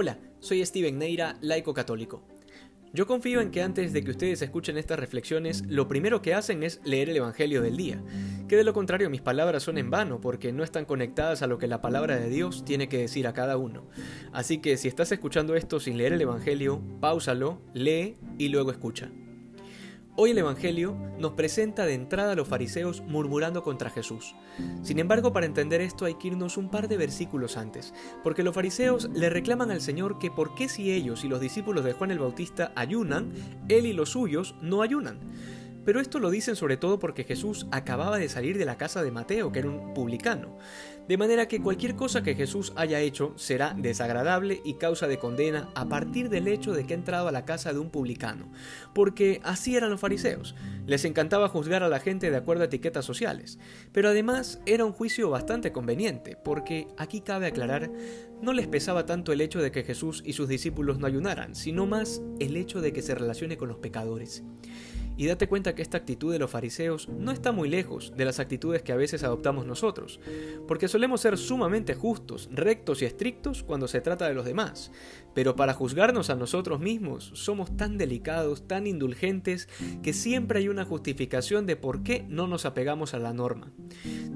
Hola, soy Steven Neira, laico católico. Yo confío en que antes de que ustedes escuchen estas reflexiones, lo primero que hacen es leer el Evangelio del día, que de lo contrario mis palabras son en vano porque no están conectadas a lo que la palabra de Dios tiene que decir a cada uno. Así que si estás escuchando esto sin leer el Evangelio, páusalo, lee y luego escucha. Hoy el Evangelio nos presenta de entrada a los fariseos murmurando contra Jesús. Sin embargo, para entender esto hay que irnos un par de versículos antes, porque los fariseos le reclaman al Señor que por qué si ellos y los discípulos de Juan el Bautista ayunan, él y los suyos no ayunan. Pero esto lo dicen sobre todo porque Jesús acababa de salir de la casa de Mateo, que era un publicano. De manera que cualquier cosa que Jesús haya hecho será desagradable y causa de condena a partir del hecho de que ha entrado a la casa de un publicano. Porque así eran los fariseos. Les encantaba juzgar a la gente de acuerdo a etiquetas sociales. Pero además era un juicio bastante conveniente, porque aquí cabe aclarar, no les pesaba tanto el hecho de que Jesús y sus discípulos no ayunaran, sino más el hecho de que se relacione con los pecadores. Y date cuenta que esta actitud de los fariseos no está muy lejos de las actitudes que a veces adoptamos nosotros, porque solemos ser sumamente justos, rectos y estrictos cuando se trata de los demás, pero para juzgarnos a nosotros mismos somos tan delicados, tan indulgentes, que siempre hay una justificación de por qué no nos apegamos a la norma.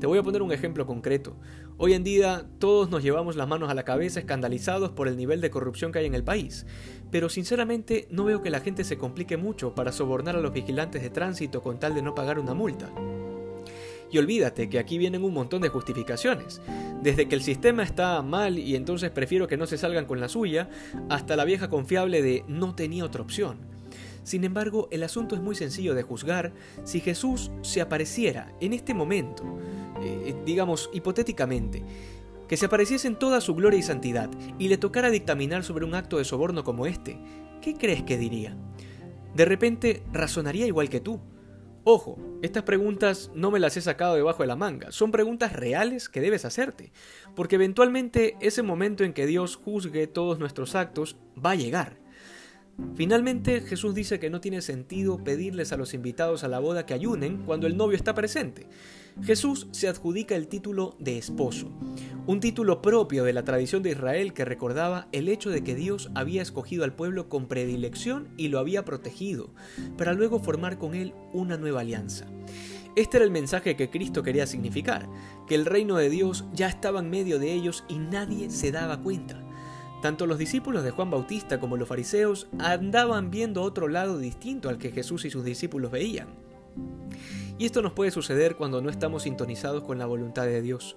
Te voy a poner un ejemplo concreto. Hoy en día todos nos llevamos las manos a la cabeza escandalizados por el nivel de corrupción que hay en el país, pero sinceramente no veo que la gente se complique mucho para sobornar a los vigilantes de tránsito con tal de no pagar una multa. Y olvídate que aquí vienen un montón de justificaciones, desde que el sistema está mal y entonces prefiero que no se salgan con la suya, hasta la vieja confiable de no tenía otra opción. Sin embargo, el asunto es muy sencillo de juzgar si Jesús se apareciera en este momento, eh, digamos hipotéticamente, que se apareciese en toda su gloria y santidad y le tocara dictaminar sobre un acto de soborno como este, ¿qué crees que diría? De repente razonaría igual que tú. Ojo, estas preguntas no me las he sacado debajo de la manga, son preguntas reales que debes hacerte, porque eventualmente ese momento en que Dios juzgue todos nuestros actos va a llegar. Finalmente, Jesús dice que no tiene sentido pedirles a los invitados a la boda que ayunen cuando el novio está presente. Jesús se adjudica el título de esposo, un título propio de la tradición de Israel que recordaba el hecho de que Dios había escogido al pueblo con predilección y lo había protegido, para luego formar con él una nueva alianza. Este era el mensaje que Cristo quería significar, que el reino de Dios ya estaba en medio de ellos y nadie se daba cuenta. Tanto los discípulos de Juan Bautista como los fariseos andaban viendo otro lado distinto al que Jesús y sus discípulos veían. Y esto nos puede suceder cuando no estamos sintonizados con la voluntad de Dios.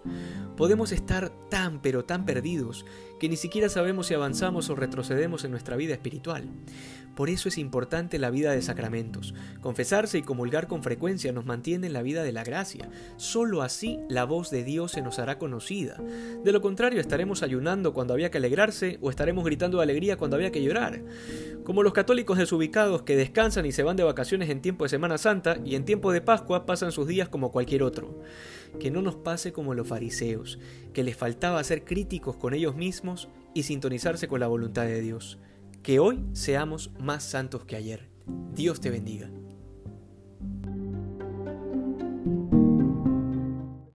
Podemos estar tan pero tan perdidos que ni siquiera sabemos si avanzamos o retrocedemos en nuestra vida espiritual. Por eso es importante la vida de sacramentos. Confesarse y comulgar con frecuencia nos mantiene en la vida de la gracia. Solo así la voz de Dios se nos hará conocida. De lo contrario, estaremos ayunando cuando había que alegrarse o estaremos gritando de alegría cuando había que llorar. Como los católicos desubicados que descansan y se van de vacaciones en tiempo de Semana Santa y en tiempo de Pascua pasan sus días como cualquier otro. Que no nos pase como los fariseos, que les faltaba ser críticos con ellos mismos y sintonizarse con la voluntad de Dios que hoy seamos más santos que ayer. Dios te bendiga.